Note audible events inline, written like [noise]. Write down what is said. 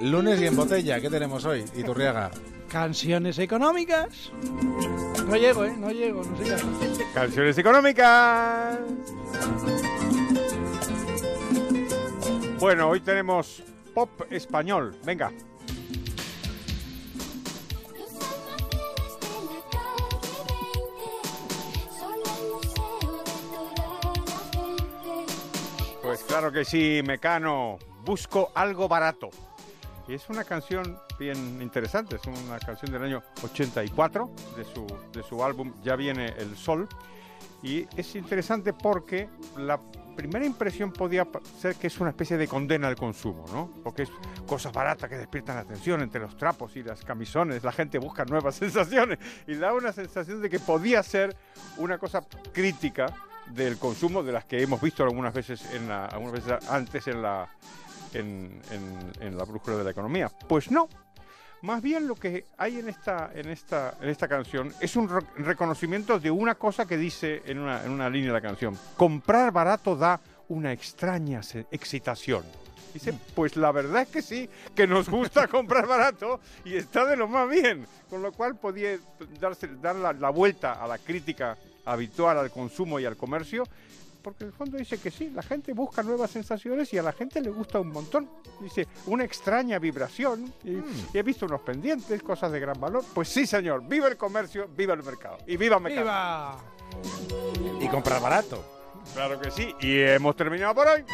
Lunes y en botella, ¿qué tenemos hoy? Iturriaga. Canciones económicas. No llego, ¿eh? No llego, no sé qué. Canciones económicas. Bueno, hoy tenemos pop español. Venga. Pues claro que sí, Mecano. Busco algo barato. Es una canción bien interesante, es una canción del año 84 de su, de su álbum Ya viene el sol. Y es interesante porque la primera impresión podía ser que es una especie de condena al consumo, ¿no? Porque es cosas baratas que despiertan la atención entre los trapos y las camisones, la gente busca nuevas [laughs] sensaciones y da una sensación de que podía ser una cosa crítica del consumo de las que hemos visto algunas veces en la, algunas veces antes en la en, en- en la brújula de la economía. Pues no. Más bien lo que hay en esta, en esta, en esta canción es un re- reconocimiento de una cosa que dice en una, en una línea de la canción. Comprar barato da una extraña excitación. Dice, pues la verdad es que sí, que nos gusta [laughs] comprar barato y está de lo más bien. Con lo cual podía darse, dar la, la vuelta a la crítica habitual al consumo y al comercio porque en el fondo dice que sí, la gente busca nuevas sensaciones y a la gente le gusta un montón. Dice, una extraña vibración. Y, y he visto unos pendientes, cosas de gran valor. Pues sí, señor, viva el comercio, viva el mercado. Y viva Mecano. ¡Viva! Y comprar barato. Claro que sí. Y hemos terminado por hoy.